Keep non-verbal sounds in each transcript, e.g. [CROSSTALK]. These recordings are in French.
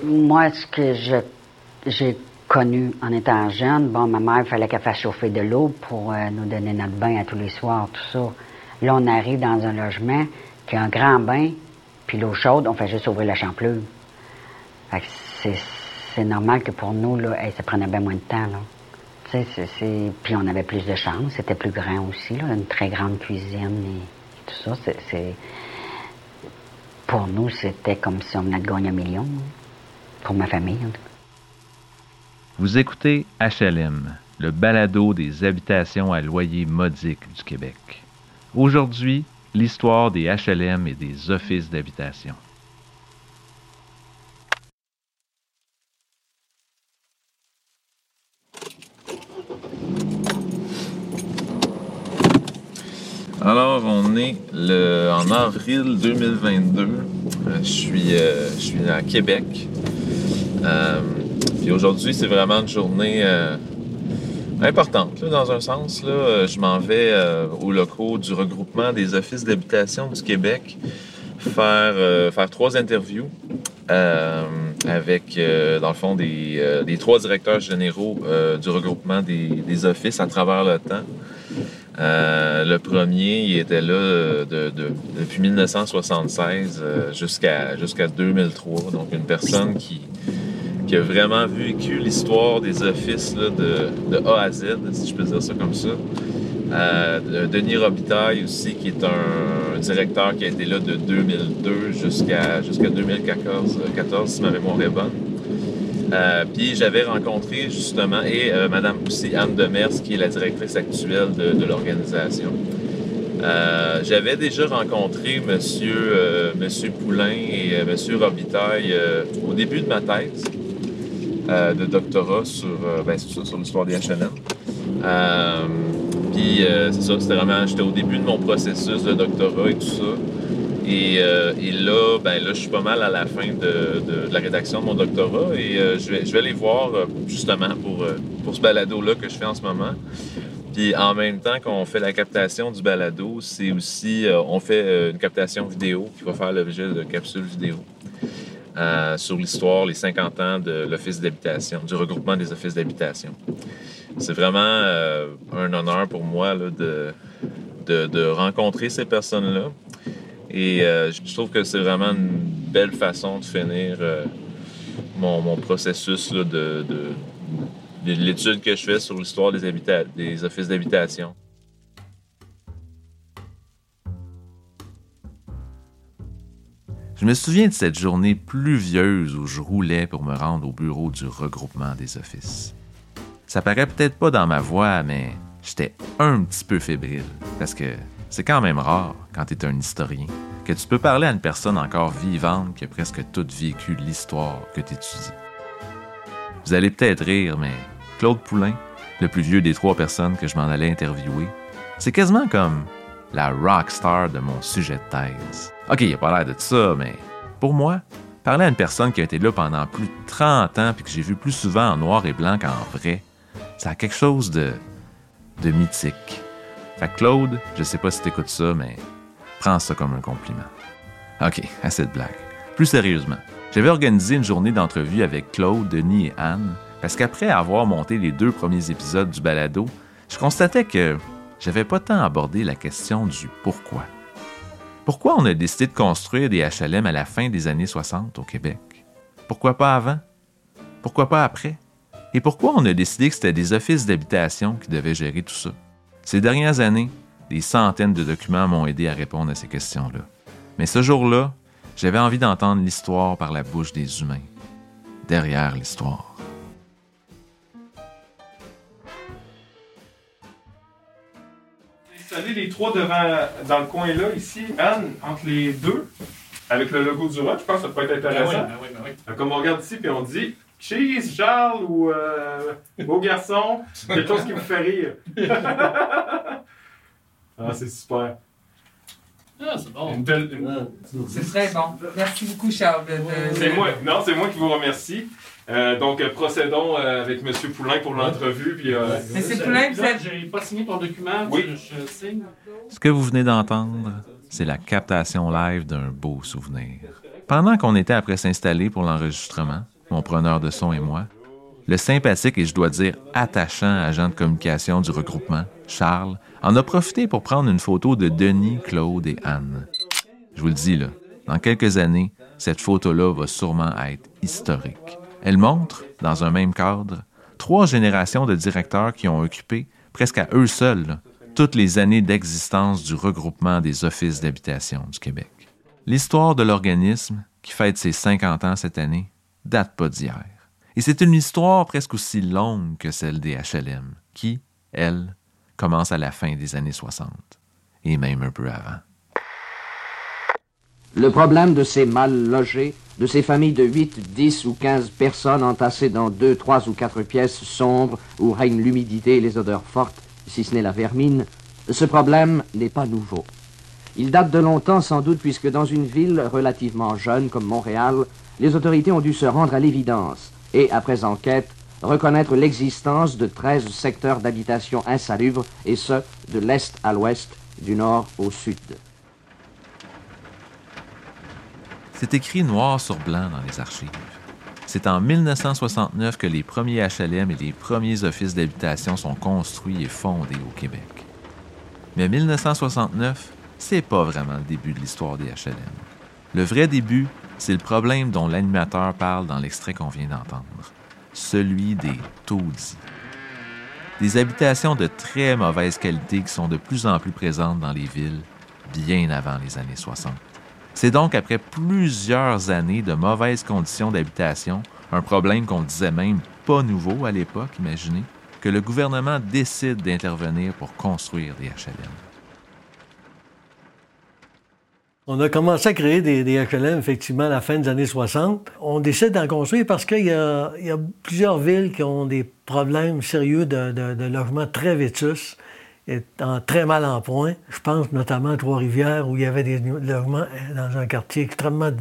Moi, ce que j'ai connu en étant jeune, bon, ma mère, il fallait qu'elle fasse chauffer de l'eau pour euh, nous donner notre bain à tous les soirs, tout ça. Là, on arrive dans un logement qui a un grand bain, puis l'eau chaude, on fait juste ouvrir la champlure. c'est normal que pour nous, là, ça prenait bien moins de temps, là. Puis on avait plus de chambres, c'était plus grand aussi, là, une très grande cuisine et, tout ça. C'est, Pour nous, c'était comme si on venait de gagner un million, pour ma famille. Vous écoutez HLM, le balado des habitations à loyer modique du Québec. Aujourd'hui, l'histoire des HLM et des offices d'habitation. Alors, on est le, en avril 2022. Euh, je, suis, euh, je suis à Québec. Euh, puis aujourd'hui, c'est vraiment une journée importante, dans un sens. Là. Je m'en vais au locaux du regroupement des offices d'habitation du Québec faire, faire trois interviews avec, dans le fond, des, trois directeurs généraux du regroupement des, des, offices à travers le temps. Euh, le premier, il était là euh, depuis 1976 euh, jusqu'à jusqu'à 2003. Donc, une personne qui, qui a vraiment vécu l'histoire des offices de, A à Z, si je peux dire ça comme ça. Denis Robitaille aussi, qui est un directeur qui a été là de 2002 jusqu'à jusqu'à 2014, 14, si ma mémoire est bonne. Euh, puis j'avais rencontré justement, et euh, Madame aussi Anne Demers, qui est la directrice actuelle de, l'organisation. Euh, j'avais déjà rencontré Monsieur, Monsieur Poulain et Monsieur Robitaille au début de ma thèse de doctorat sur, ben, sur l'histoire des H&M. Puis c'est ça, c'était vraiment, j'étais au début de mon processus de doctorat et tout ça. Euh, et, là, ben là, je suis pas mal à la fin de, la rédaction de mon doctorat et euh, je, vais, je vais aller voir euh, justement pour, pour ce balado-là que je fais en ce moment. Puis en même temps qu'on fait la captation du balado, c'est aussi, on fait une captation vidéo qui va faire l'objet de capsules vidéo sur l'histoire, les 50 ans de l'Office d'habitation, du regroupement des offices d'habitation. C'est vraiment un honneur pour moi de, de rencontrer ces personnes-là. Et euh, je trouve que c'est vraiment une belle façon de finir euh, mon, processus de, de, l'étude que je fais sur l'histoire des, des offices d'habitation. Je me souviens de cette journée pluvieuse où je roulais pour me rendre au bureau du regroupement des offices. Ça paraît peut-être pas dans ma voix, mais j'étais un petit peu fébrile parce que c'est quand même rare, quand tu es un historien, que tu peux parler à une personne encore vivante qui a presque toute vécu l'histoire que tu étudies. Vous allez peut-être rire, mais Claude Poulain, le plus vieux des trois personnes que je m'en allais interviewer, c'est quasiment comme la rock star de mon sujet de thèse. OK, il a pas l'air de ça, mais pour moi, parler à une personne qui a été là pendant plus de 30 ans puis que j'ai vu plus souvent en noir et blanc qu'en vrai, ça a quelque chose de, de mythique. Claude, je sais pas si t'écoutes ça, mais prends ça comme un compliment. OK, assez de blagues. Plus sérieusement, j'avais organisé une journée d'entrevue avec Claude, Denis et Anne, parce qu'après avoir monté les deux premiers épisodes du balado, je constatais que j'avais pas tant abordé la question du pourquoi. Pourquoi on a décidé de construire des HLM à la fin des années 60 au Québec? Pourquoi pas avant? Pourquoi pas après? Et pourquoi on a décidé que c'était des offices d'habitation qui devaient gérer tout ça? Ces dernières années, des centaines de documents m'ont aidé à répondre à ces questions-là. Mais ce jour-là, j'avais envie d'entendre l'histoire par la bouche des humains, derrière l'histoire. Trois devant, dans le coin là, ici, Anne, entre les deux, avec le logo du rock, je pense que ça peut être intéressant. Ben oui, ben oui, ben Comme on regarde ici, puis on dit Cheese, Charles ou euh, Beau Garçon, quelque chose qui me fait rire. [LAUGHS] ah, c'est super. Ah, c'est bon. C'est très bon. Merci beaucoup, Charles. C'est moi. Non, c'est moi qui vous remercie. Euh, donc, euh, procédons avec M. Poulain pour l'entrevue. Puis, M. Poulain, vous avez... J'ai pas signé ton document. Oui. Je, signe. Ce que vous venez d'entendre, c'est la captation live d'un beau souvenir. Pendant qu'on était après s'installer pour l'enregistrement, mon preneur de son et moi, le sympathique et je dois dire attachant agent de communication du regroupement, Charles, en a profité pour prendre une photo de Denis, Claude et Anne. Je vous le dis là, dans quelques années, cette photo-là va sûrement être historique. Elle montre, dans un même cadre, trois générations de directeurs qui ont occupé, presque à eux seuls, toutes les années d'existence du regroupement des offices d'habitation du Québec. L'histoire de l'organisme, qui fête ses 50 ans cette année, date pas d'hier. Et c'est une histoire presque aussi longue que celle des HLM, qui, elle, commence à la fin des années 60, et même un peu avant. Le problème de ces mal logés, de ces familles de 8, 10 ou 15 personnes entassées dans deux, trois ou quatre pièces sombres où règne l'humidité et les odeurs fortes, si ce n'est la vermine, ce problème n'est pas nouveau. Il date de longtemps sans doute puisque dans une ville relativement jeune comme Montréal, les autorités ont dû se rendre à l'évidence et, après enquête, reconnaître l'existence de 13 secteurs d'habitation insalubres, et ce, de l'est à l'ouest, du nord au sud. C'est écrit noir sur blanc dans les archives. C'est en 1969 que les premiers HLM et les premiers offices d'habitation sont construits et fondés au Québec. Mais 1969, c'est pas vraiment le début de l'histoire des HLM. Le vrai début, c'est le problème dont l'animateur parle dans l'extrait qu'on vient d'entendre, celui des taudis. Des habitations de très mauvaise qualité qui sont de plus en plus présentes dans les villes bien avant les années 60. C'est donc après plusieurs années de mauvaises conditions d'habitation, un problème qu'on disait même pas nouveau à l'époque, imaginez, que le gouvernement décide d'intervenir pour construire des HLM. On a commencé à créer des, HLM, effectivement, à la fin des années 60. On décide d'en construire parce qu'il y, a plusieurs villes qui ont des problèmes sérieux de, de logement très vétus est en très mal en point. Je pense notamment à Trois-Rivières, où il y avait des logements dans un quartier extrêmement avec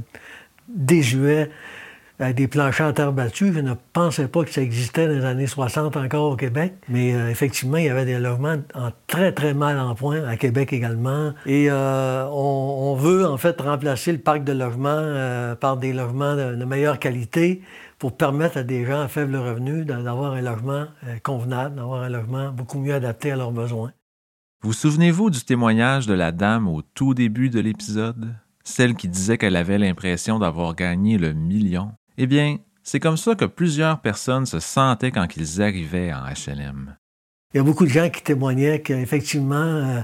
des planchers en terre battue. Je ne pensais pas que ça existait dans les années 60 encore au Québec. Mais euh, effectivement, il y avait des logements en très, très mal en point, à Québec également. Et euh, on, veut en fait remplacer le parc de logements euh, par des logements de meilleure qualité pour permettre à des gens à faible revenu d'avoir un logement euh, convenable, d'avoir un logement beaucoup mieux adapté à leurs besoins. Vous souvenez-vous du témoignage de la dame au tout début de l'épisode? Celle qui disait qu'elle avait l'impression d'avoir gagné le million? Eh bien, c'est comme ça que plusieurs personnes se sentaient quand ils arrivaient en HLM. Il y a beaucoup de gens qui témoignaient qu'effectivement, euh,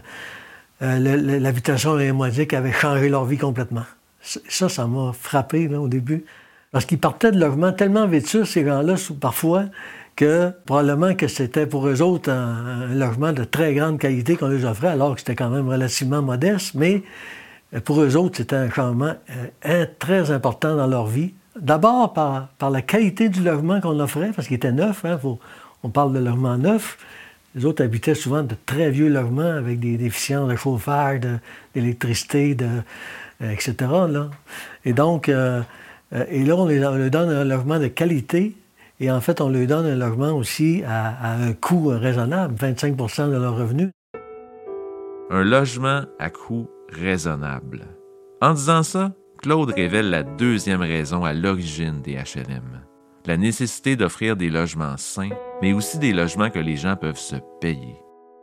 euh, l'habitation émotique avait changé leur vie complètement. Ça, ça m'a frappé au début. Parce qu'ils partaient de logements tellement vêtus, ces gens-là, parfois, que probablement que c'était pour eux autres un, logement de très grande qualité qu'on leur offrait, alors que c'était quand même relativement modeste, mais euh, pour eux autres, c'était un changement euh, très important dans leur vie. D'abord par, la qualité du logement qu'on offrait, parce qu'il était neuf, hein, on parle de logement neuf. Les autres habitaient souvent de très vieux logements avec des déficiences de chauffage, d'électricité, de, euh, etc. Là. Et donc, euh, et là, on, leur donne un logement de qualité. Et en fait, on leur donne un logement aussi à, un coût raisonnable, 25% de leurs revenus. Un logement à coût raisonnable. En disant ça, Claude révèle la deuxième raison à l'origine des HLM. La nécessité d'offrir des logements sains, mais aussi des logements que les gens peuvent se payer.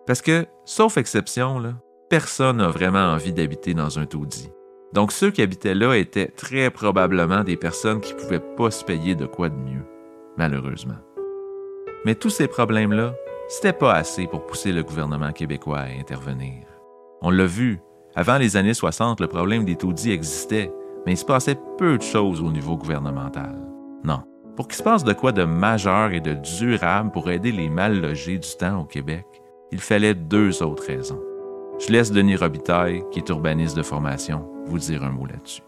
Parce que, sauf exception, personne n'a vraiment envie d'habiter dans un taudis. Donc ceux qui habitaient là étaient très probablement des personnes qui ne pouvaient pas se payer de quoi de mieux, malheureusement. Mais tous ces problèmes-là, c'était pas assez pour pousser le gouvernement québécois à intervenir. On l'a vu, avant les années 60, le problème des taudis existait, mais il se passait peu de choses au niveau gouvernemental. Non. Pour qu'il se passe de quoi de majeur et de durable pour aider les mal logés du temps au Québec, il fallait deux autres raisons. Je laisse Denis Robitaille, qui est urbaniste de formation, vous dire un mot là-dessus.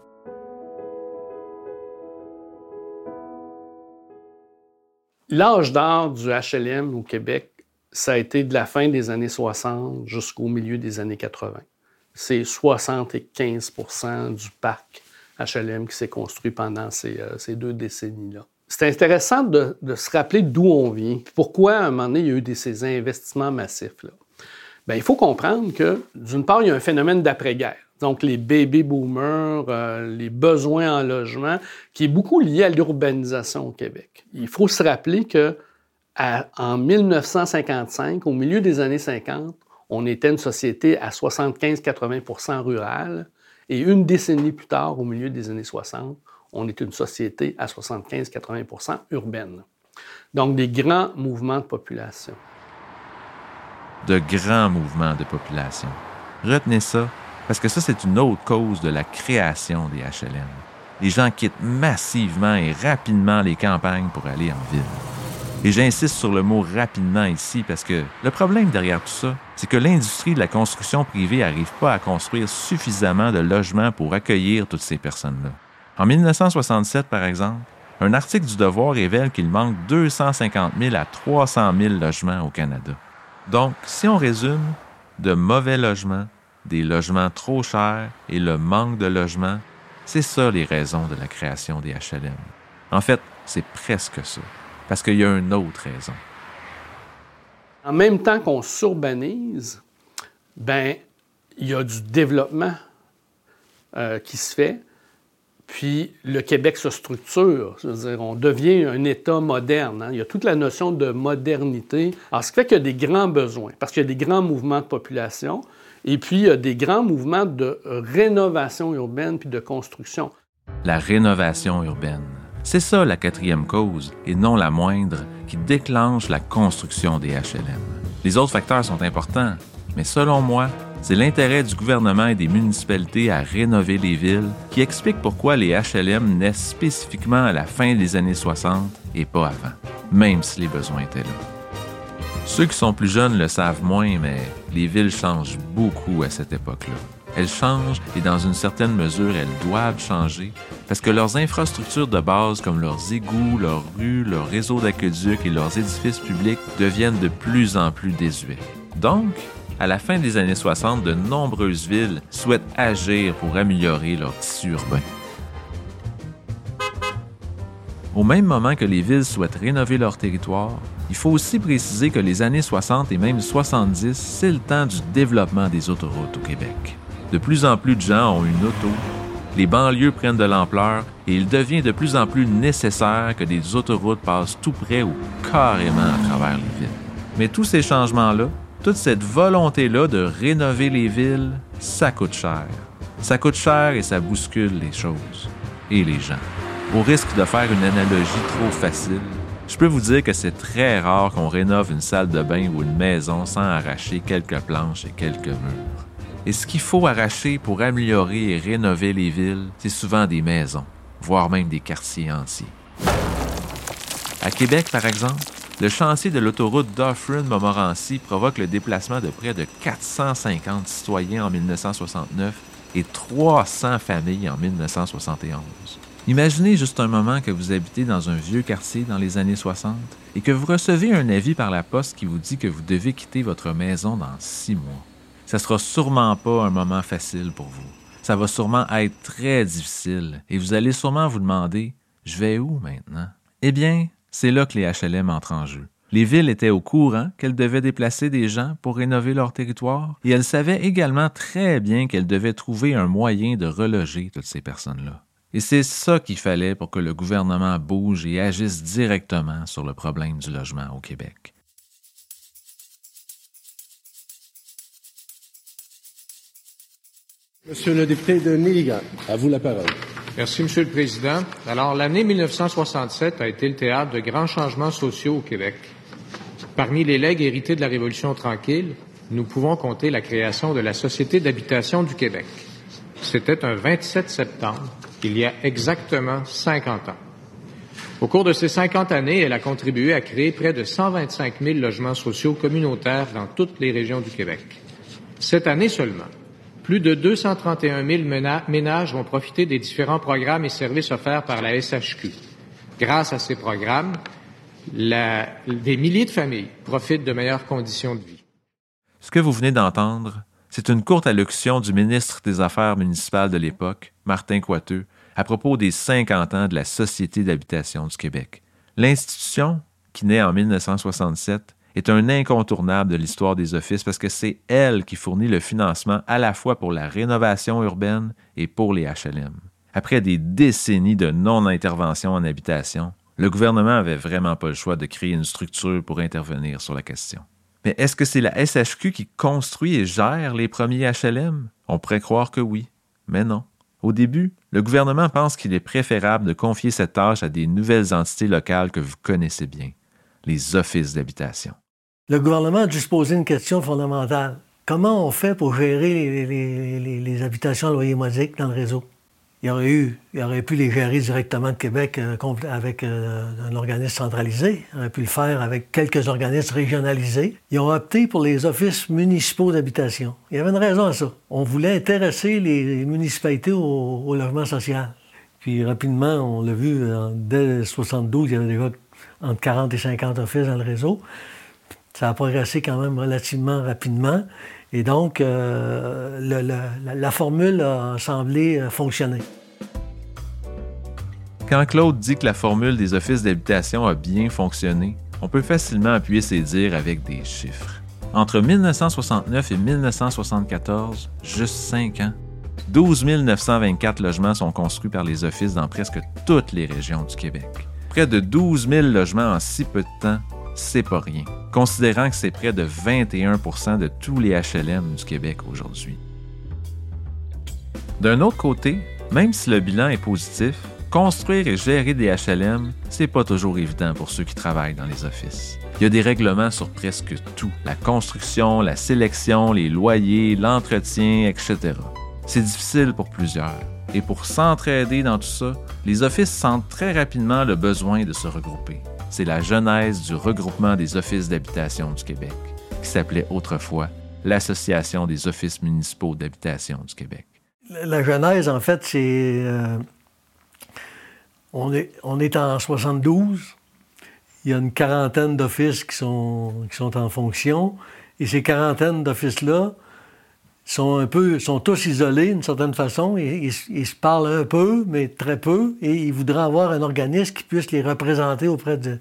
L'âge d'or du HLM au Québec, ça a été de la fin des années 60 jusqu'au milieu des années 80. C'est 75% du parc HLM qui s'est construit pendant ces, euh, deux décennies-là. C'est intéressant de, se rappeler d'où on vient. Pourquoi, à un moment donné, il y a eu ces investissements massifs. Là. Bien, il faut comprendre que, d'une part, il y a un phénomène d'après-guerre. donc les baby boomers, euh, les besoins en logement, qui est beaucoup lié à l'urbanisation au Québec. Il faut se rappeler que en 1955, au milieu des années 50, on était une société à 75-80% rurale, et une décennie plus tard, au milieu des années 60, on est une société à 75-80% urbaine. Donc des grands mouvements de population. De grands mouvements de population. Retenez ça, parce que ça, c'est une autre cause de la création des HLM. Les gens quittent massivement et rapidement les campagnes pour aller en ville. Et j'insiste sur le mot rapidement ici parce que le problème derrière tout ça, c'est que l'industrie de la construction privée n'arrive pas à construire suffisamment de logements pour accueillir toutes ces personnes-là. En 1967, par exemple, un article du Devoir révèle qu'il manque 250 000 à 300 000 logements au Canada. Donc, si on résume, de mauvais logements, des logements trop chers et le manque de logements, c'est ça les raisons de la création des HLM. En fait, c'est presque ça, parce qu'il y a une autre raison. En même temps qu'on s'urbanise, ben il y a du développement euh, qui se fait, puis le Québec se structure, c'est-à-dire on devient un État moderne. Hein. Il y a toute la notion de modernité. Alors, ce qui fait qu'il y a des grands besoins, parce qu'il y a des grands mouvements de population, et puis il y a des grands mouvements de rénovation urbaine puis de construction. La rénovation urbaine. C'est ça la quatrième cause, et non la moindre, qui déclenche la construction des HLM. Les autres facteurs sont importants, mais selon moi, c'est l'intérêt du gouvernement et des municipalités à rénover les villes qui explique pourquoi les HLM naissent spécifiquement à la fin des années 60 et pas avant, même si les besoins étaient là. Ceux qui sont plus jeunes le savent moins, mais les villes changent beaucoup à cette époque-là. Elles changent et dans une certaine mesure, elles doivent changer parce que leurs infrastructures de base comme leurs égouts, leurs rues, leurs réseaux d'aqueducs et leurs édifices publics deviennent de plus en plus désuets. Donc, à la fin des années 60, de nombreuses villes souhaitent agir pour améliorer leur tissu urbain. Au même moment que les villes souhaitent rénover leur territoire, il faut aussi préciser que les années 60 et même 70, c'est le temps du développement des autoroutes au Québec. De plus en plus de gens ont une auto, les banlieues prennent de l'ampleur et il devient de plus en plus nécessaire que des autoroutes passent tout près ou carrément à travers les villes. Mais tous ces changements-là, toute cette volonté-là de rénover les villes, ça coûte cher. Ça coûte cher et ça bouscule les choses et les gens. Au risque de faire une analogie trop facile, je peux vous dire que c'est très rare qu'on rénove une salle de bain ou une maison sans arracher quelques planches et quelques murs. Et ce qu'il faut arracher pour améliorer et rénover les villes, c'est souvent des maisons, voire même des quartiers entiers. À Québec, par exemple, le chantier de l'autoroute Dufferin-Montmorency provoque le déplacement de près de 450 citoyens en 1969 et 300 familles en 1971. Imaginez juste un moment que vous habitez dans un vieux quartier dans les années 60 et que vous recevez un avis par la poste qui vous dit que vous devez quitter votre maison dans six mois. Ça sera sûrement pas un moment facile pour vous. Ça va sûrement être très difficile et vous allez sûrement vous demander Je vais où maintenant? Eh bien, c'est là que les HLM entrent en jeu. Les villes étaient au courant qu'elles devaient déplacer des gens pour rénover leur territoire et elles savaient également très bien qu'elles devaient trouver un moyen de reloger toutes ces personnes-là. Et c'est ça qu'il fallait pour que le gouvernement bouge et agisse directement sur le problème du logement au Québec. Monsieur le député de Milligan, à vous la parole. Merci, Monsieur le Président. Alors, l'année 1967 a été le théâtre de grands changements sociaux au Québec. Parmi les legs hérités de la Révolution tranquille, nous pouvons compter la création de la Société d'habitation du Québec. C'était un 27 septembre, il y a exactement 50 ans. Au cours de ces 50 années, elle a contribué à créer près de 125 000 logements sociaux communautaires dans toutes les régions du Québec. Cette année seulement, plus de 231 000 ménages vont profiter des différents programmes et services offerts par la SHQ. Grâce à ces programmes, des milliers de familles profitent de meilleures conditions de vie. Ce que vous venez d'entendre, c'est une courte allocution du ministre des Affaires municipales de l'époque, Martin Coiteux, à propos des 50 ans de la Société d'habitation du Québec. L'institution, qui naît en 1967, est un incontournable de l'histoire des offices parce que c'est elle qui fournit le financement à la fois pour la rénovation urbaine et pour les HLM. Après des décennies de non-intervention en habitation, le gouvernement avait vraiment pas le choix de créer une structure pour intervenir sur la question. Mais est-ce que c'est la SHQ qui construit et gère les premiers HLM? On pourrait croire que oui, mais non. Au début, le gouvernement pense qu'il est préférable de confier cette tâche à des nouvelles entités locales que vous connaissez bien, les offices d'habitation. Le gouvernement a dû se poser une question fondamentale. Comment on fait pour gérer les, habitations à loyer modique dans le réseau? Il aurait, eu, il aurait pu les gérer directement de Québec euh, avec euh, un organisme centralisé. Il aurait pu le faire avec quelques organismes régionalisés. Ils ont opté pour les offices municipaux d'habitation. Il y avait une raison à ça. On voulait intéresser les municipalités au, logement social. Puis rapidement, on l'a vu, euh, dès 72, il y avait déjà entre 40 et 50 offices dans le réseau. Ça a progressé quand même relativement rapidement. Et donc, euh, la, formule a semblé euh, fonctionner. Quand Claude dit que la formule des offices d'habitation a bien fonctionné, on peut facilement appuyer ses dires avec des chiffres. Entre 1969 et 1974, juste cinq ans, 12 924 logements sont construits par les offices dans presque toutes les régions du Québec. Près de 12 000 logements en si peu de temps, c'est pas rien considérant que c'est près de 21% de tous les HLM du Québec aujourd'hui. D'un autre côté, même si le bilan est positif, construire et gérer des HLM, c'est pas toujours évident pour ceux qui travaillent dans les offices. Il y a des règlements sur presque tout, la construction, la sélection, les loyers, l'entretien, etc. C'est difficile pour plusieurs. Et pour s'entraider dans tout ça, les offices sentent très rapidement le besoin de se regrouper c'est la genèse du regroupement des offices d'habitation du Québec, qui s'appelait autrefois l'Association des offices municipaux d'habitation du Québec. La genèse, en fait, c'est... Euh, on, est, on est en 72. Il y a une quarantaine d'offices qui sont, qui sont en fonction. Et ces quarantaines d'offices-là, sont un peu, sont tous isolés d'une certaine façon. Ils, ils, se parlent un peu, mais très peu, et ils voudraient avoir un organisme qui puisse les représenter auprès du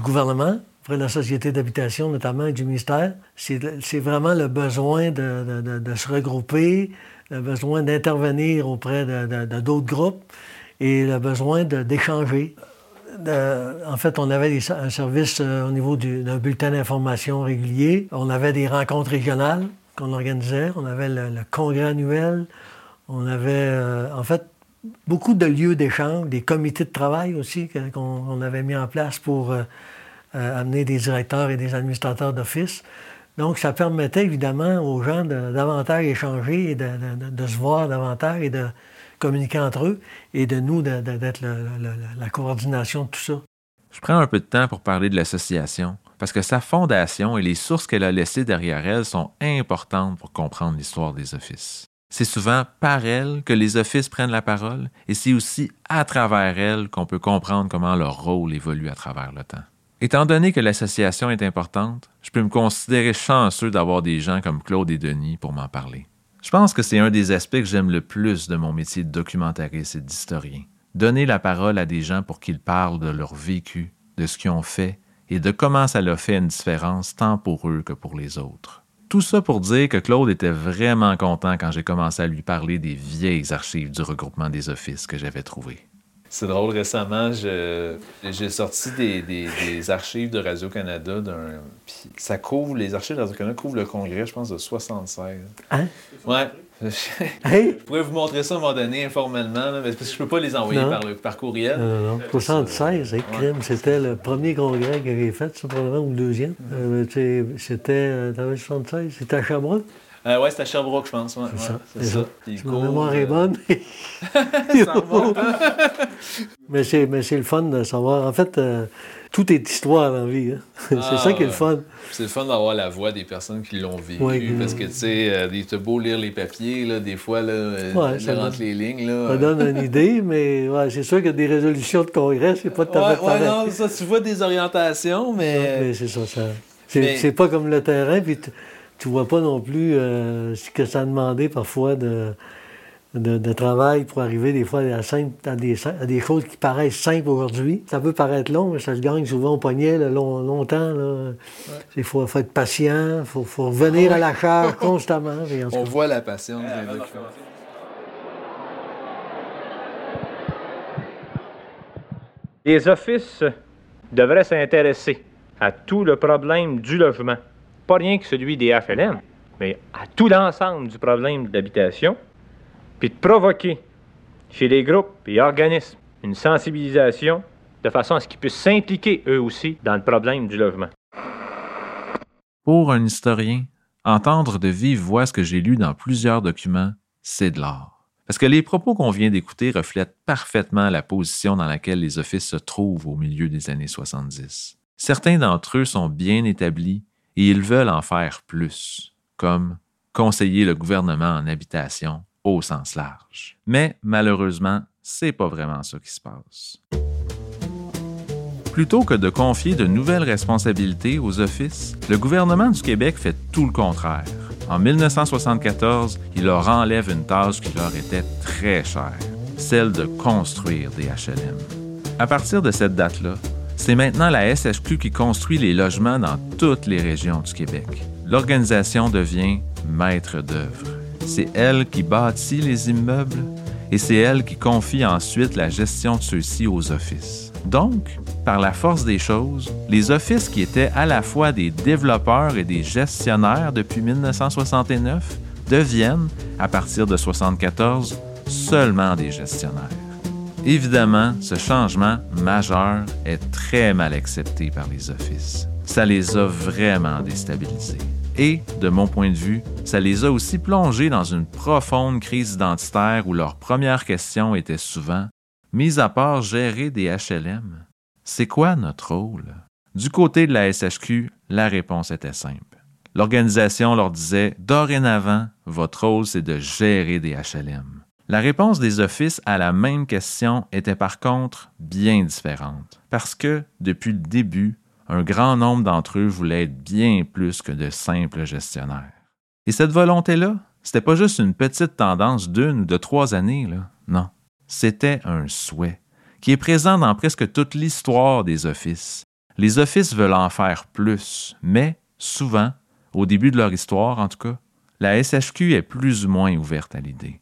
gouvernement, auprès de la société d'habitation notamment et du ministère. C'est vraiment le besoin de, de, se regrouper, le besoin d'intervenir auprès de d'autres groupes et le besoin d'échanger. en fait, on avait un service euh, au niveau d'un bulletin d'information régulier. On avait des rencontres régionales qu'on organisait. On avait le, congrès annuel. On avait, euh, en fait, beaucoup de lieux d'échange, des comités de travail aussi qu'on avait mis en place pour euh, euh, amener des directeurs et des administrateurs d'office. Donc, ça permettait évidemment aux gens de davantage échanger et de, se voir davantage et de communiquer entre eux et de nous d'être la coordination de tout ça. Je prends un peu de temps pour parler de l'association parce que sa fondation et les sources qu'elle a laissées derrière elle sont importantes pour comprendre l'histoire des offices. C'est souvent par elle que les offices prennent la parole et c'est aussi à travers elle qu'on peut comprendre comment leur rôle évolue à travers le temps. Étant donné que l'association est importante, je peux me considérer chanceux d'avoir des gens comme Claude et Denis pour m'en parler. Je pense que c'est un des aspects que j'aime le plus de mon métier de documentariste et d'historien. Donner la parole à des gens pour qu'ils parlent de leur vécu, de ce qu'ils ont fait et de comment ça leur fait une différence tant pour eux que pour les autres. Tout ça pour dire que Claude était vraiment content quand j'ai commencé à lui parler des vieilles archives du regroupement des offices que j'avais trouvées. C'est drôle, récemment, j'ai sorti des, archives de Radio-Canada. Ça couvre, les archives de Radio-Canada couvrent le congrès, je pense, de 76. Hein? Ouais. [LAUGHS] Je pourrais vous montrer ça à un moment donné informellement, mais parce que je peux pas les envoyer par, par, courriel. Non, non, 76, hein, c'était le premier congrès que j'ai fait, ça, probablement, ou le deuxième. Euh, c'était, euh, 76, c'était à Sherbrooke? Euh, ouais, c'était à Sherbrooke, je pense. Ouais, c'est ça. C'est ça. Mémoire est bonne. mais c'est le fun de savoir. En fait, euh, tout est histoire dans la vie. Hein. [LAUGHS] c'est ça qui est le fun. C'est le fun d'avoir la voix des personnes qui l'ont vécu. parce que, tu sais, euh, beau lire les papiers, là, des fois, là, euh, ouais, rentre les lignes. Là, ça donne une idée, mais ouais, c'est sûr que des résolutions de congrès, c'est pas à fait ouais, non, ça, tu vois des orientations, mais. mais c'est ça, ça. C'est pas comme le terrain, puis tu vois pas non plus euh, ce que ça demandait parfois de, de, travail pour arriver des fois à, des, des, choses qui paraissent simples aujourd'hui. Ça peut paraître long, mais ça se gagne souvent au poignet longtemps. Il faut, être patient, il faut, revenir à la charge [LAUGHS] constamment. On voit la patience Les offices devraient s'intéresser à tout le problème du logement. Pas rien que celui des HLM, mais à tout l'ensemble du problème de l'habitation puis de provoquer chez les groupes et organismes une sensibilisation de façon à ce qu'ils puissent s'impliquer eux aussi dans le problème du logement. Pour un historien, entendre de vive voix ce que j'ai lu dans plusieurs documents, c'est de l'art. Parce que les propos qu'on vient d'écouter reflètent parfaitement la position dans laquelle les offices se trouvent au milieu des années 70. Certains d'entre eux sont bien établis et ils veulent en faire plus, comme conseiller le gouvernement en habitation, au sens large. Mais malheureusement, c'est pas vraiment ça qui se passe. Plutôt que de confier de nouvelles responsabilités aux offices, le gouvernement du Québec fait tout le contraire. En 1974, il leur enlève une tâche qui leur était très chère, celle de construire des HLM. À partir de cette date-là, c'est maintenant la SHQ qui construit les logements dans toutes les régions du Québec. L'organisation devient maître d'œuvre. C'est elle qui bâtit les immeubles et c'est elle qui confie ensuite la gestion de ceux-ci aux offices. Donc, par la force des choses, les offices qui étaient à la fois des développeurs et des gestionnaires depuis 1969 deviennent, à partir de 1974, seulement des gestionnaires. Évidemment, ce changement majeur est très mal accepté par les offices. Ça les a vraiment déstabilisés. Et, de mon point de vue, ça les a aussi plongés dans une profonde crise identitaire où leur première question était souvent Mis à part gérer des HLM, c'est quoi notre rôle? Du côté de la SHQ, la réponse était simple. L'organisation leur disait Dorénavant, votre rôle, c'est de gérer des HLM. La réponse des offices à la même question était par contre bien différente, parce que, depuis le début, un grand nombre d'entre eux voulaient être bien plus que de simples gestionnaires. Et cette volonté-là, c'était pas juste une petite tendance d'une ou de trois années, là. Non. C'était un souhait qui est présent dans presque toute l'histoire des offices. Les offices veulent en faire plus, mais souvent, au début de leur histoire en tout cas, la SHQ est plus ou moins ouverte à l'idée.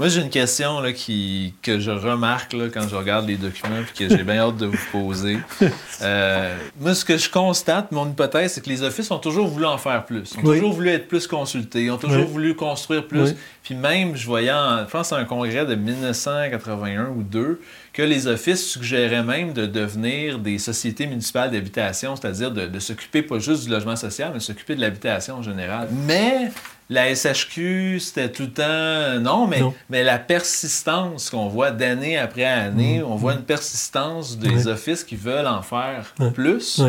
Moi, j'ai une question là, qui, que je remarque là, quand je regarde les documents et que j'ai bien hâte de vous poser. [LAUGHS] Euh, moi, ce que je constate, mon hypothèse, c'est que les offices ont toujours voulu en faire plus. Ils ont toujours voulu être plus consultés. Ils ont toujours voulu construire plus. Puis même, je voyais, en, je pense, à un congrès de 1981 ou 2, que les offices suggéraient même de devenir des sociétés municipales d'habitation, c'est-à-dire de, de s'occuper pas juste du logement social, mais s'occuper de l'habitation en général. Mais la SHQ, c'était tout le temps. Non, mais, mais la persistance qu'on voit d'année après année, mm. on voit une persistance des offices qui veulent en faire plus.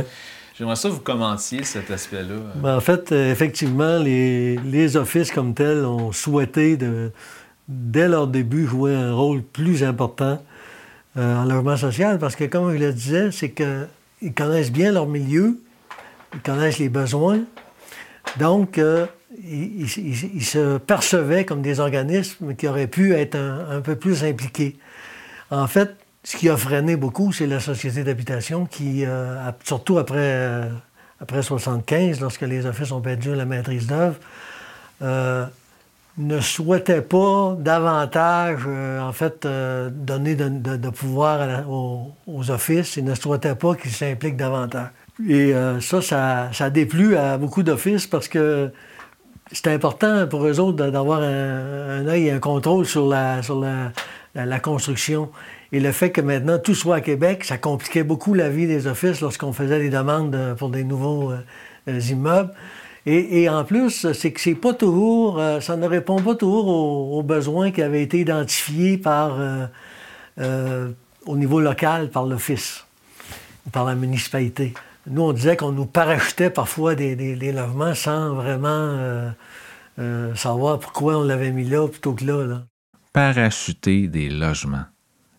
J'aimerais ça que vous commentiez cet aspect-là. Ben, en fait, euh, effectivement, les, les, offices comme tels ont souhaité, de, dès leur début, jouer un rôle plus important euh, en logement social parce que, comme je le disais, c'est qu'ils connaissent bien leur milieu, ils connaissent les besoins. Donc, euh, ils, se percevaient comme des organismes qui auraient pu être un, peu plus impliqués. En fait, ce qui a freiné beaucoup, c'est la société d'habitation qui, euh, surtout après, euh, après 75, lorsque les offices ont perdu la maîtrise d'œuvre, euh, ne souhaitait pas davantage, en fait, donner de, pouvoir aux, offices et ne souhaitait pas qu'ils s'impliquent davantage. Et ça, ça, ça a déplu à beaucoup d'offices parce que c'était important pour eux autres d'avoir un, œil et un contrôle sur, la, sur la, construction. Et le fait que maintenant tout soit à Québec, ça compliquait beaucoup la vie des offices lorsqu'on faisait des demandes pour des nouveaux euh, immeubles. Et, en plus, c'est que c'est pas toujours, euh, ça ne répond pas toujours aux, besoins qui avaient été identifiés par, euh, au niveau local par l'office ou par la municipalité. Nous, on disait qu'on nous parachutait parfois des, logements sans vraiment euh, euh, savoir pourquoi on l'avait mis là plutôt que là, là. Parachuter des logements.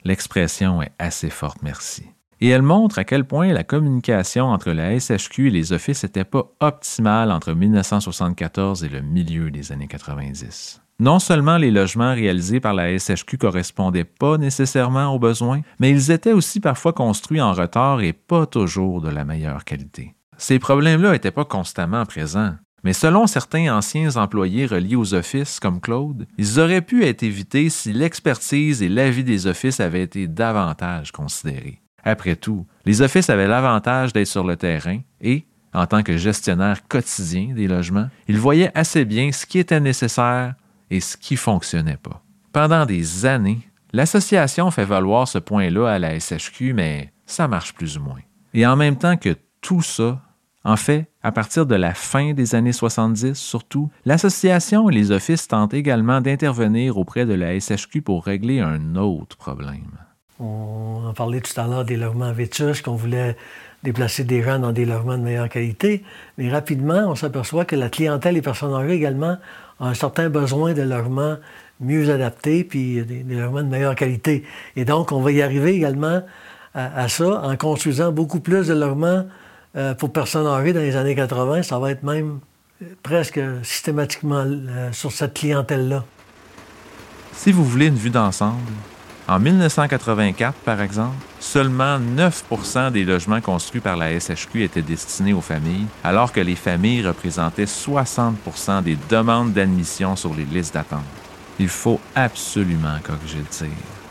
L'expression est assez forte, merci. Et elle montre à quel point la communication entre la SHQ et les offices n'était pas optimale entre 1974 et le milieu des années 90. Non seulement les logements réalisés par la SHQ correspondaient pas nécessairement aux besoins, mais ils étaient aussi parfois construits en retard et pas toujours de la meilleure qualité. Ces problèmes-là n'étaient pas constamment présents. Mais selon certains anciens employés reliés aux offices, comme Claude, ils auraient pu être évités si l'expertise et l'avis des offices avaient été davantage considérés. Après tout, les offices avaient l'avantage d'être sur le terrain et, en tant que gestionnaire quotidien des logements, ils voyaient assez bien ce qui était nécessaire et ce qui fonctionnait pas. Pendant des années, l'association fait valoir ce point-là à la SHQ, mais ça marche plus ou moins. Et en même temps que tout ça, en fait, à partir de la fin des années 70 surtout, l'association et les offices tentent également d'intervenir auprès de la SHQ pour régler un autre problème. On en parlait tout à l'heure des logements vétustes, qu'on voulait déplacer des gens dans des logements de meilleure qualité, mais rapidement, on s'aperçoit que la clientèle et personnes âgées également un certain besoin de logements mieux adaptés, puis des, logements de meilleure qualité. Et donc, on va y arriver également à ça en construisant beaucoup plus de logements euh, pour personnes âgées dans les années 80, ça va être même euh, presque systématiquement euh, sur cette clientèle-là. Si vous voulez une vue d'ensemble, en 1984, par exemple, seulement 9% des logements construits par la SHQ étaient destinés aux familles, alors que les familles représentaient 60 des demandes d'admission sur les listes d'attente. Il faut absolument corriger le tir.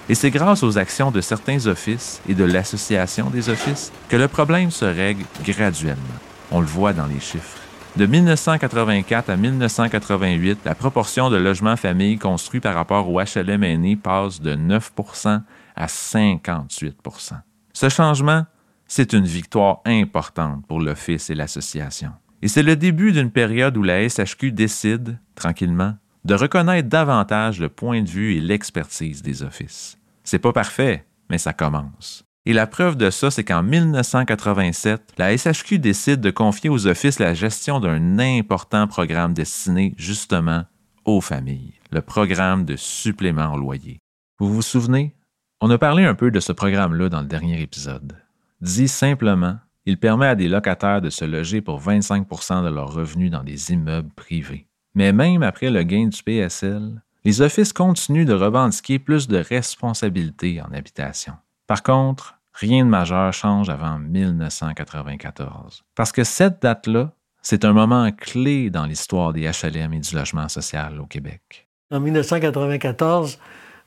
Et c'est grâce aux actions de certains offices et de l'Association des offices que le problème se règle graduellement. On le voit dans les chiffres. De 1984 à 1988, la proportion de logements familles construits par rapport au HLM aîné passe de 9% à 58% Ce changement, c'est une victoire importante pour l'Office et l'Association. Et c'est le début d'une période où la SHQ décide, tranquillement, de reconnaître davantage le point de vue et l'expertise des offices. C'est pas parfait, mais ça commence. Et la preuve de ça, c'est qu'en 1987, la SHQ décide de confier aux offices la gestion d'un important programme destiné justement aux familles, le programme de supplément au loyer. Vous vous souvenez? On a parlé un peu de ce programme-là dans le dernier épisode. Dit simplement, il permet à des locataires de se loger pour 25% de leurs revenus dans des immeubles privés. Mais même après le gain du PSL, les offices continuent de revendiquer plus de responsabilités en habitation. Par contre, rien de majeur change avant 1994. Parce que cette date-là, c'est un moment clé dans l'histoire des HLM et du logement social au Québec. En 1994,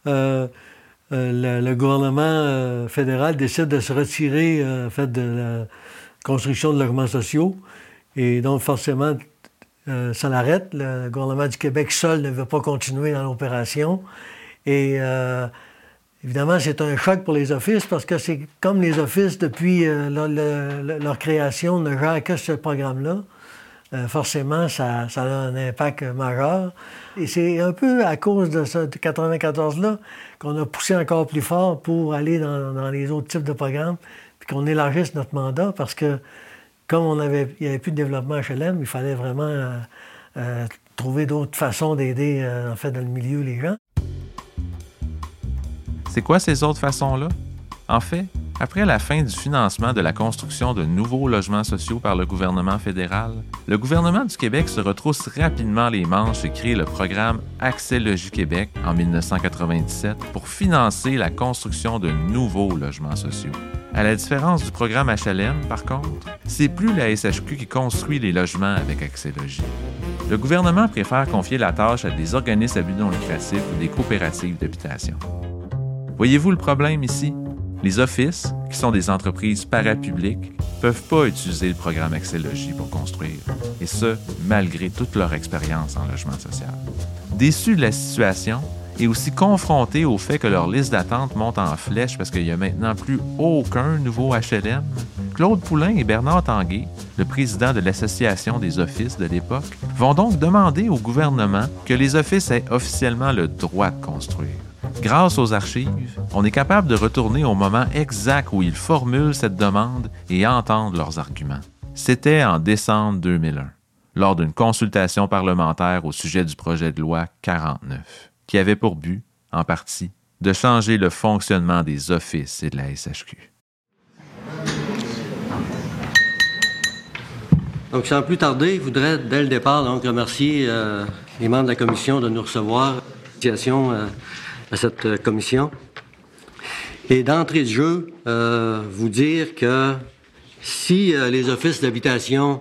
euh, euh, le, gouvernement euh, fédéral décide de se retirer de la construction de logements sociaux. Et donc, forcément, ça l'arrête. Le gouvernement du Québec seul ne veut pas continuer dans l'opération. Et évidemment, c'est un choc pour les offices parce que c'est comme les offices, depuis euh, leur, création, ne gèrent que ce programme-là. forcément, ça, a un impact majeur. Et c'est un peu à cause de ce 94-là qu'on a poussé encore plus fort pour aller dans, les autres types de programmes, puis qu'on élargisse notre mandat parce que comme on il n'y avait plus de développement HLM, il fallait vraiment euh, euh, trouver d'autres façons d'aider, euh, en fait, dans le milieu les gens. C'est quoi ces autres façons-là? En fait, après la fin du financement de la construction de nouveaux logements sociaux par le gouvernement fédéral, le gouvernement du Québec se retrousse rapidement les manches et crée le programme Accès Logis Québec en 1997 pour financer la construction de nouveaux logements sociaux. À la différence du programme HLM, par contre, c'est plus la SHQ qui construit les logements avec Accès Logis. Le gouvernement préfère confier la tâche à des organismes à but non lucratif ou des coopératives d'habitation. Voyez-vous le problème ici? Les offices, qui sont des entreprises parapubliques, peuvent pas utiliser le programme Logis pour construire, et ce, malgré toute leur expérience en logement social. Déçus de la situation, et aussi confrontés au fait que leur liste d'attente monte en flèche parce qu'il n'y a maintenant plus aucun nouveau HLM, Claude Poulain et Bernard Tanguay, le président de l'Association des offices de l'époque, vont donc demander au gouvernement que les offices aient officiellement le droit de construire. Grâce aux archives, on est capable de retourner au moment exact où ils formulent cette demande et entendre leurs arguments. C'était en décembre 2001, lors d'une consultation parlementaire au sujet du projet de loi 49, qui avait pour but, en partie, de changer le fonctionnement des offices et de la SHQ. Donc, sans plus tarder, je voudrais, dès le départ, remercier euh, les membres de la commission de nous recevoir. À cette commission. Et d'entrée de jeu, vous dire que si les offices d'habitation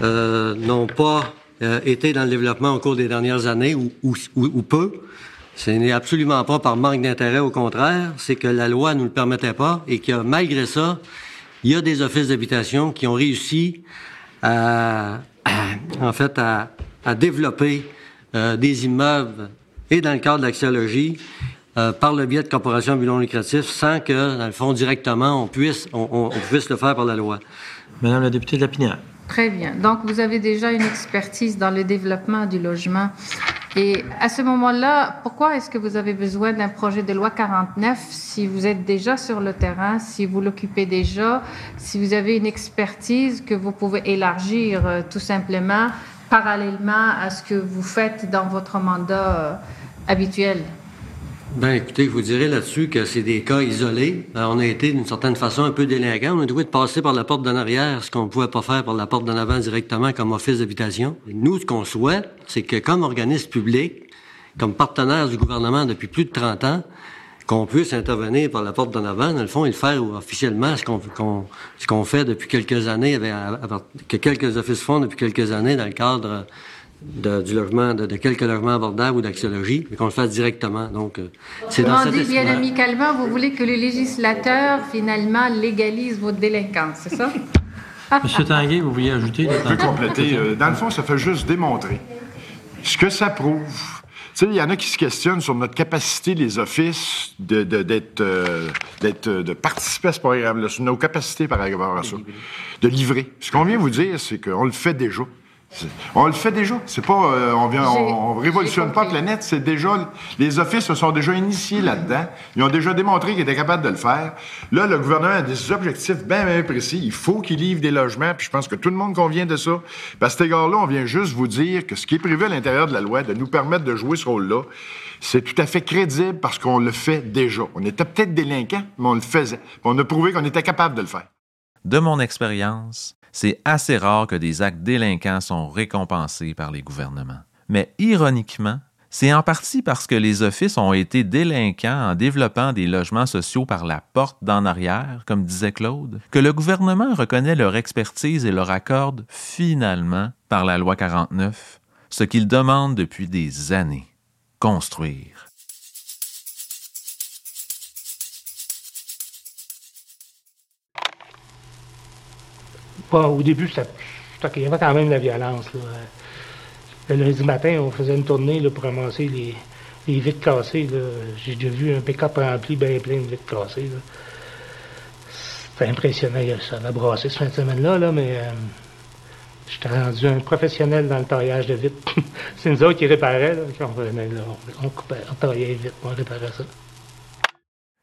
n'ont pas été dans le développement au cours des dernières années ou, peu, ce n'est absolument pas par manque d'intérêt, au contraire, c'est que la loi ne nous le permettait pas et que malgré ça, il y a des offices d'habitation qui ont réussi à, [CLEARS THROAT] en fait, à, développer euh, des immeubles et dans le cadre de l'axiologie euh, par le biais de corporations à non lucratif sans que, dans le fond, directement, on puisse, on, puisse le faire par la loi. Madame la députée de Lapinière. Très bien. Donc, vous avez déjà une expertise dans le développement du logement. Et à ce moment-là, pourquoi est-ce que vous avez besoin d'un projet de loi 49 si vous êtes déjà sur le terrain, si vous l'occupez déjà, si vous avez une expertise que vous pouvez élargir euh, tout simplement parallèlement à ce que vous faites dans votre mandat euh, habituel? Ben, écoutez, vous dirais là-dessus que c'est des cas isolés. Euh, on a été d'une certaine façon un peu délinquants. On a dû passer par la porte d'en arrière, ce qu'on ne pouvait pas faire par la porte d'en avant directement comme office d'habitation. Nous, ce qu'on souhaite, c'est que comme organisme public, comme partenaire du gouvernement depuis plus de 30 ans, qu'on puisse intervenir par la porte d'en avant, dans le fond, et le faire officiellement, ce qu'on ce qu'on fait depuis quelques années, que quelques offices font depuis quelques années dans le cadre du logement, de, quelques logements abordables ou d'axiologie, mais qu'on le fasse directement. Donc, euh, c'est dans cette dit bien amicalement, vous voulez que le législateur, finalement, légalise votre délinquance, c'est ça? [LAUGHS] Monsieur Tanguay, vous vouliez ajouter? Je peux compléter. Euh, dans le fond, ça fait juste démontrer ce que ça prouve. Tu sais, il y en a qui se questionnent sur notre capacité, les offices, de, d'être, euh, d'être, de participer à ce programme-là, sur nos capacités par rapport à ça, de livrer. Ce qu'on vient vous dire, c'est qu'on le fait déjà. On le fait déjà. C'est pas, euh, on vient, on, révolutionne pas la planète. C'est déjà, les offices se sont déjà initiés là-dedans. Ils ont déjà démontré qu'ils étaient capables de le faire. Là, le gouvernement a des objectifs bien, bien précis. Il faut qu'il livre des logements. Puis je pense que tout le monde convient de ça. Parce que cet égard-là, on vient juste vous dire que ce qui est prévu à l'intérieur de la loi, de nous permettre de jouer ce rôle-là, c'est tout à fait crédible parce qu'on le fait déjà. On était peut-être délinquants, mais on le faisait. On a prouvé qu'on était capable de le faire. De mon expérience, c'est assez rare que des actes délinquants sont récompensés par les gouvernements. Mais ironiquement, c'est en partie parce que les offices ont été délinquants en développant des logements sociaux par la porte d'en arrière, comme disait Claude, que le gouvernement reconnaît leur expertise et leur accorde finalement, par la loi 49, ce qu'il demande depuis des années, construire. Au début, ça, il y avait quand même de la violence. Le lundi matin, on faisait une tournée pour ramasser les, vitres cassées. J'ai déjà vu un pick-up rempli bien plein de vitres cassées. C'était impressionnant. Ça avait brassé de semaine-là, là, mais euh, j'étais rendu un professionnel dans le taillage de vitres. [LAUGHS] C'est nous autres qui réparaient. on, on, coupait, on taillait les vitres, on réparait ça.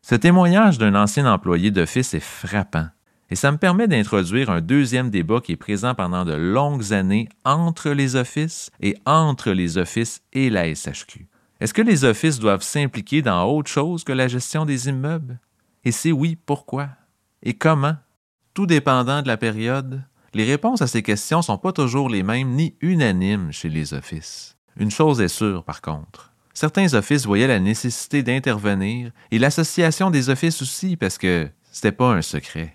Ce témoignage d'un ancien employé d'office est frappant. Et ça me permet d'introduire un deuxième débat qui est présent pendant de longues années entre les offices et entre les offices et la SHQ. Est-ce que les offices doivent s'impliquer dans autre chose que la gestion des immeubles? Et si oui, pourquoi? Et comment? Tout dépendant de la période, les réponses à ces questions ne sont pas toujours les mêmes ni unanimes chez les offices. Une chose est sûre, par contre. Certains offices voyaient la nécessité d'intervenir, et l'association des offices aussi, parce que c'était pas un secret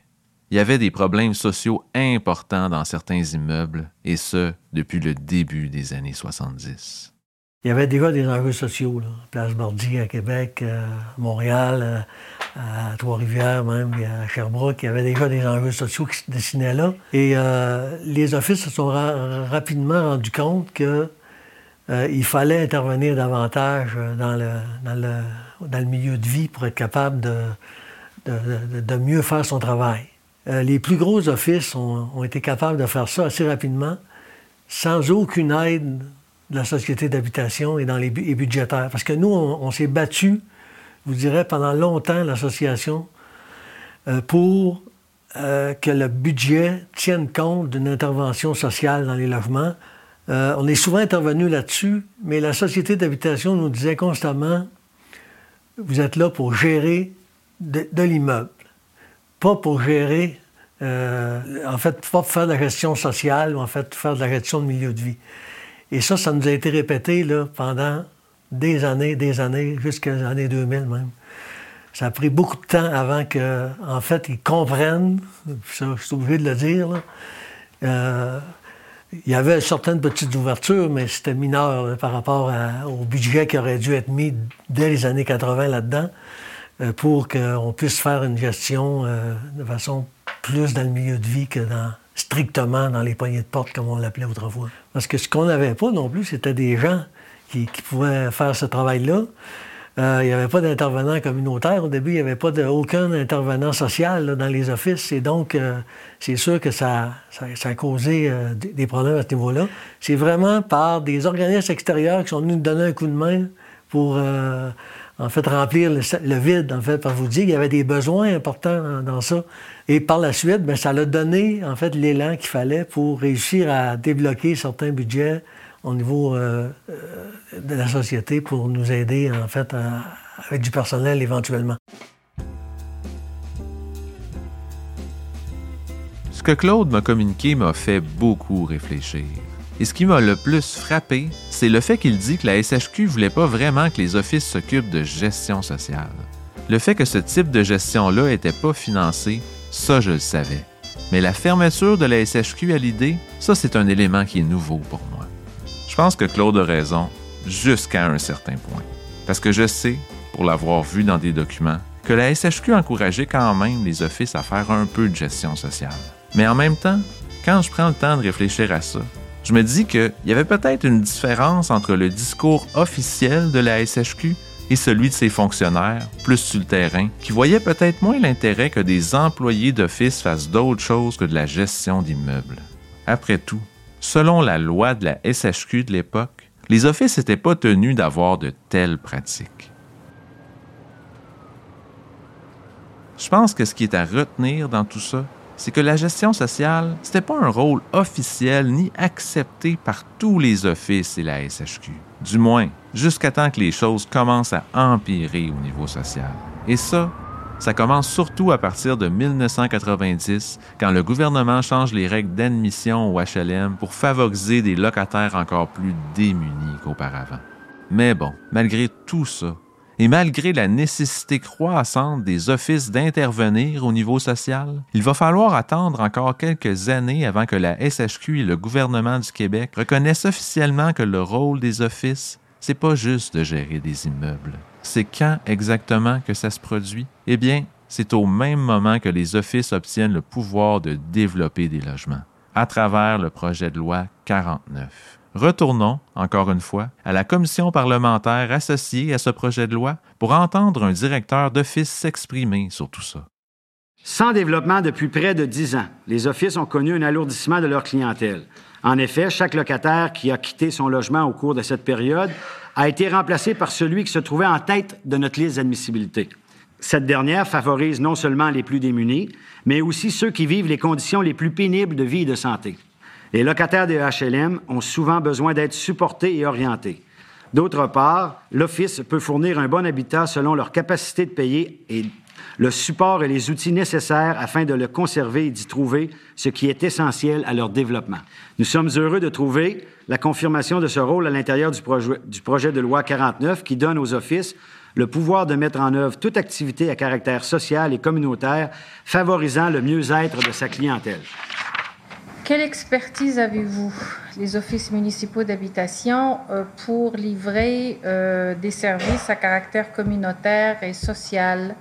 il y avait des problèmes sociaux importants dans certains immeubles, et ce, depuis le début des années 70. Il y avait déjà des enjeux sociaux, là. Place Bordy à Québec, à Montréal, euh, à Trois-Rivières même, à Sherbrooke. Il y avait déjà des enjeux sociaux qui se dessinaient là. Et euh, les offices se sont rapidement rendus compte qu'il euh, fallait intervenir davantage dans le, dans, le, milieu de vie pour être capable de mieux faire son travail. Euh, les plus gros offices ont, été capables de faire ça assez rapidement, sans aucune aide de la société d'habitation et dans les, budgétaires. Parce que nous, on, s'est battu, vous dirais, pendant longtemps, l'association, euh, pour euh, que le budget tienne compte d'une intervention sociale dans les logements. on est souvent intervenu là-dessus, mais la société d'habitation nous disait constamment, vous êtes là pour gérer de l'immeuble pas pour gérer, euh, en fait, pas pour faire de la gestion sociale, mais en fait, faire de la gestion de milieu de vie. Et ça, ça nous a été répété là, pendant des années, des années, jusqu'à les années 2000 même. Ça a pris beaucoup de temps avant que, en fait, ils comprennent, ça, je suis obligé de le dire, euh, il y avait certaines petites ouvertures, mais c'était mineur par rapport au budget qui aurait dû être mis dès les années 80 là-dedans pour qu'on puisse faire une gestion euh, de façon plus dans le milieu de vie que dans, strictement dans les poignées de porte, comme on l'appelait autrefois. Parce que ce qu'on n'avait pas non plus, c'était des gens qui, pouvaient faire ce travail-là. Euh, il n'y avait pas d'intervenant communautaire. Au début, il n'y avait pas de, aucun intervenant social dans les offices. Et donc, c'est sûr que ça, a causé des problèmes à ce niveau-là. C'est vraiment par des organismes extérieurs qui sont venus nous donner un coup de main pour en fait, remplir le, vide, en fait, par vous dire qu'il y avait des besoins importants dans, ça. Et par la suite, bien, ça l'a donné, en fait, l'élan qu'il fallait pour réussir à débloquer certains budgets au niveau euh, euh, de la société pour nous aider, en fait, avec du personnel éventuellement. Ce que Claude m'a communiqué m'a fait beaucoup réfléchir. Et ce qui m'a le plus frappé, c'est le fait qu'il dit que la SHQ voulait pas vraiment que les offices s'occupent de gestion sociale. Le fait que ce type de gestion-là n'était pas financé, ça je le savais. Mais la fermeture de la SHQ à l'idée, ça c'est un élément qui est nouveau pour moi. Je pense que Claude a raison, jusqu'à un certain point. Parce que je sais, pour l'avoir vu dans des documents, que la SHQ encourageait quand même les offices à faire un peu de gestion sociale. Mais en même temps, quand je prends le temps de réfléchir à ça, je me dis qu'il y avait peut-être une différence entre le discours officiel de la SHQ et celui de ses fonctionnaires, plus sur le terrain, qui voyaient peut-être moins l'intérêt que des employés d'office fassent d'autres choses que de la gestion d'immeubles. Après tout, selon la loi de la SHQ de l'époque, les offices n'étaient pas tenus d'avoir de telles pratiques. Je pense que ce qui est à retenir dans tout ça, c'est que la gestion sociale, c'était pas un rôle officiel ni accepté par tous les offices et la SHQ. Du moins, jusqu'à temps que les choses commencent à empirer au niveau social. Et ça, ça commence surtout à partir de 1990, quand le gouvernement change les règles d'admission au HLM pour favoriser des locataires encore plus démunis qu'auparavant. Mais bon, malgré tout ça, et malgré la nécessité croissante des offices d'intervenir au niveau social, il va falloir attendre encore quelques années avant que la SHQ et le gouvernement du Québec reconnaissent officiellement que le rôle des offices, c'est pas juste de gérer des immeubles. C'est quand exactement que ça se produit? Eh bien, c'est au même moment que les offices obtiennent le pouvoir de développer des logements, à travers le projet de loi 49. Retournons, encore une fois, à la commission parlementaire associée à ce projet de loi pour entendre un directeur d'office s'exprimer sur tout ça. Sans développement depuis près de dix ans, les offices ont connu un alourdissement de leur clientèle. En effet, chaque locataire qui a quitté son logement au cours de cette période a été remplacé par celui qui se trouvait en tête de notre liste d'admissibilité. Cette dernière favorise non seulement les plus démunis, mais aussi ceux qui vivent les conditions les plus pénibles de vie et de santé. Les locataires des HLM ont souvent besoin d'être supportés et orientés. D'autre part, l'Office peut fournir un bon habitat selon leur capacité de payer et le support et les outils nécessaires afin de le conserver et d'y trouver ce qui est essentiel à leur développement. Nous sommes heureux de trouver la confirmation de ce rôle à l'intérieur du, du projet de loi 49 qui donne aux offices le pouvoir de mettre en œuvre toute activité à caractère social et communautaire favorisant le mieux-être de sa clientèle. Quelle expertise avez-vous, les offices municipaux d'habitation, euh, pour livrer euh, des services à caractère communautaire et social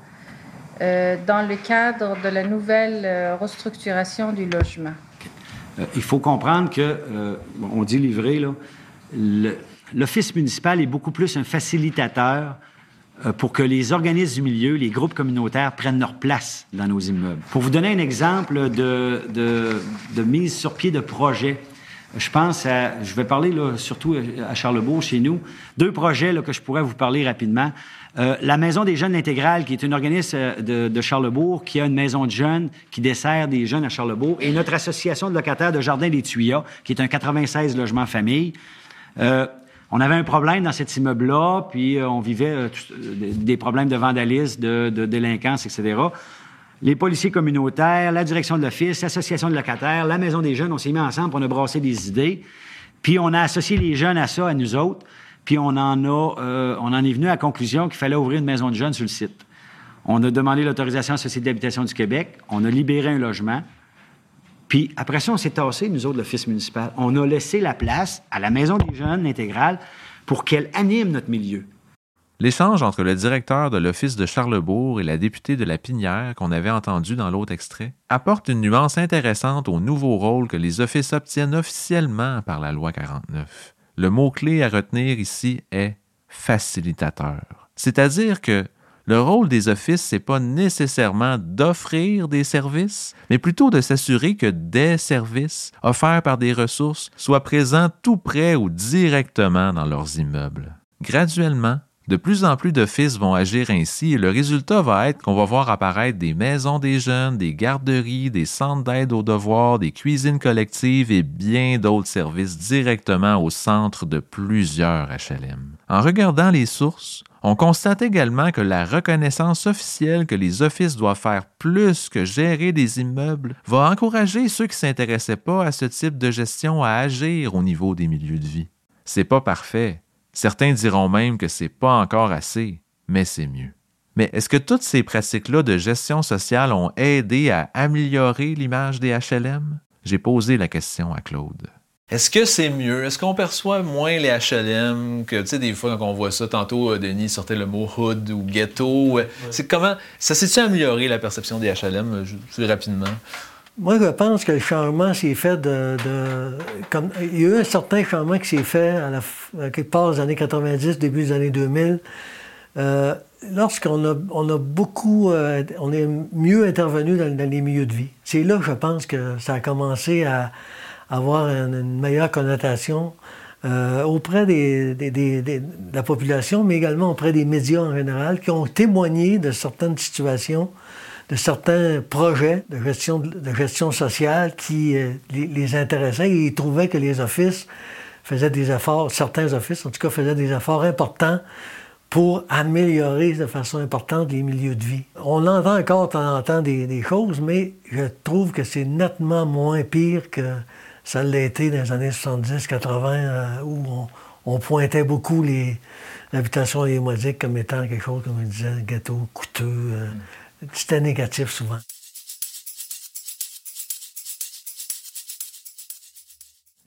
euh, dans le cadre de la nouvelle restructuration du logement? Il faut comprendre que, on dit livrer, l'office municipal est beaucoup plus un facilitateur pour que les organismes du milieu, les groupes communautaires prennent leur place dans nos immeubles. Pour vous donner un exemple de, de, mise sur pied de projet, je pense à, je vais parler là, surtout à Charlebourg, chez nous, deux projets là, que je pourrais vous parler rapidement. Euh, la Maison des jeunes intégrales, qui est un organisme euh, de, de, Charlebourg, qui a une maison de jeunes qui dessert des jeunes à Charlebourg, et notre association de locataires de Jardin des Tuyas, qui est un 96 logements famille. Euh, on avait un problème dans cet immeuble-là, puis euh, on vivait euh, des problèmes de vandalisme, de, délinquance, etc. Les policiers communautaires, la direction de l'office, l'association de locataires, la maison des jeunes, on s'est mis ensemble, on a brassé des idées. Puis on a associé les jeunes à ça, à nous autres, puis on en, a, euh, on en est venu à la conclusion qu'il fallait ouvrir une maison de jeunes sur le site. On a demandé l'autorisation à la Société d'habitation du Québec, on a libéré un logement, puis après ça, on s'est tassé, nous autres, l'Office municipal. On a laissé la place à la Maison des jeunes intégrale pour qu'elle anime notre milieu. L'échange entre le directeur de l'Office de Charlebourg et la députée de la Pinière, qu'on avait entendu dans l'autre extrait, apporte une nuance intéressante au nouveau rôle que les offices obtiennent officiellement par la loi 49. Le mot-clé à retenir ici est facilitateur. C'est-à-dire que le rôle des offices, c'est pas nécessairement d'offrir des services, mais plutôt de s'assurer que des services offerts par des ressources soient présents tout près ou directement dans leurs immeubles. Graduellement, de plus en plus d'offices vont agir ainsi et le résultat va être qu'on va voir apparaître des maisons des jeunes, des garderies, des centres d'aide aux devoirs, des cuisines collectives et bien d'autres services directement au centre de plusieurs HLM. En regardant les sources, on constate également que la reconnaissance officielle que les offices doivent faire plus que gérer des immeubles va encourager ceux qui ne s'intéressaient pas à ce type de gestion à agir au niveau des milieux de vie. C'est pas parfait, Certains diront même que c'est pas encore assez, mais c'est mieux. Mais est-ce que toutes ces pratiques-là de gestion sociale ont aidé à améliorer l'image des HLM? J'ai posé la question à Claude. Est-ce que c'est mieux? Est-ce qu'on perçoit moins les HLM que, tu sais, des fois, quand on voit ça, tantôt, euh, Denis sortait le mot hood ou ghetto. C'est comment, ça s'est-tu amélioré la perception des HLM, je, rapidement? Moi, je pense que le changement s'est fait de, il y a eu un certain changement qui s'est fait à, la, part des années 90, début des années 2000. Euh, lorsqu'on a, beaucoup, euh, on est mieux intervenu dans, les milieux de vie. C'est là je pense que ça a commencé à avoir une, meilleure connotation euh, auprès des, de la population, mais également auprès des médias en général, qui ont témoigné de certaines situations de certains projets de gestion, de gestion sociale qui euh, les, intéressaient et ils trouvaient que les offices faisaient des efforts, certains offices en tout cas faisaient des efforts importants pour améliorer de façon importante les milieux de vie. On entend encore de temps en temps des, choses, mais je trouve que c'est nettement moins pire que ça l'a été dans les années 70-80 euh, où on, pointait beaucoup les l'habitation les modiques comme étant quelque chose, comme je disais, gâteau coûteux. Euh, c'était négatif souvent.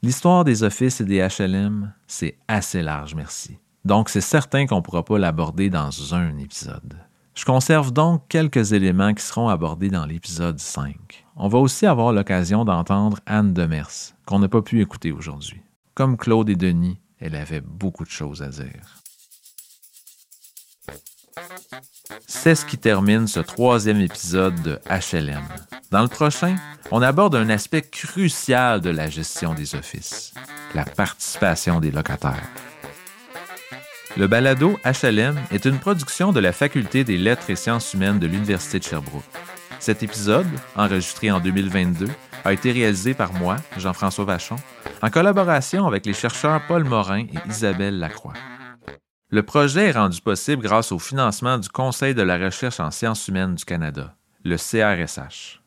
L'histoire des offices et des HLM, c'est assez large, merci. Donc, c'est certain qu'on ne pourra pas l'aborder dans un épisode. Je conserve donc quelques éléments qui seront abordés dans l'épisode 5. On va aussi avoir l'occasion d'entendre Anne Demers, qu'on n'a pas pu écouter aujourd'hui. Comme Claude et Denis, elle avait beaucoup de choses à dire. C'est ce qui termine ce troisième épisode de HLM. Dans le prochain, on aborde un aspect crucial de la gestion des offices, la participation des locataires. Le balado HLM est une production de la Faculté des lettres et sciences humaines de l'Université de Sherbrooke. Cet épisode, enregistré en 2022, a été réalisé par moi, Jean-François Vachon, en collaboration avec les chercheurs Paul Morin et Isabelle Lacroix. Le projet est rendu possible grâce au financement du Conseil de la recherche en sciences humaines du Canada, le CRSH.